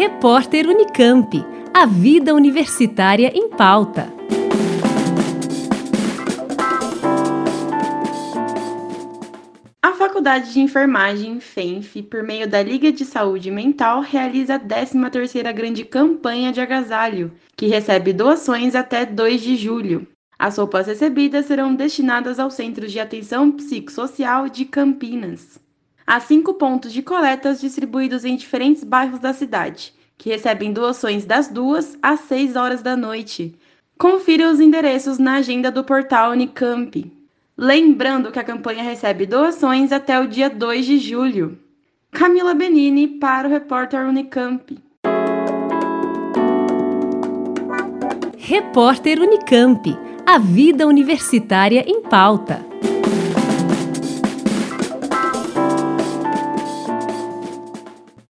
Repórter Unicamp. A vida universitária em pauta. A Faculdade de Enfermagem, FENF, por meio da Liga de Saúde Mental, realiza a 13ª grande campanha de agasalho, que recebe doações até 2 de julho. As roupas recebidas serão destinadas aos Centros de Atenção Psicossocial de Campinas. Há cinco pontos de coletas distribuídos em diferentes bairros da cidade, que recebem doações das duas às seis horas da noite. Confira os endereços na agenda do portal Unicamp. Lembrando que a campanha recebe doações até o dia 2 de julho. Camila Benini para o repórter Unicamp. Repórter Unicamp. A vida universitária em pauta.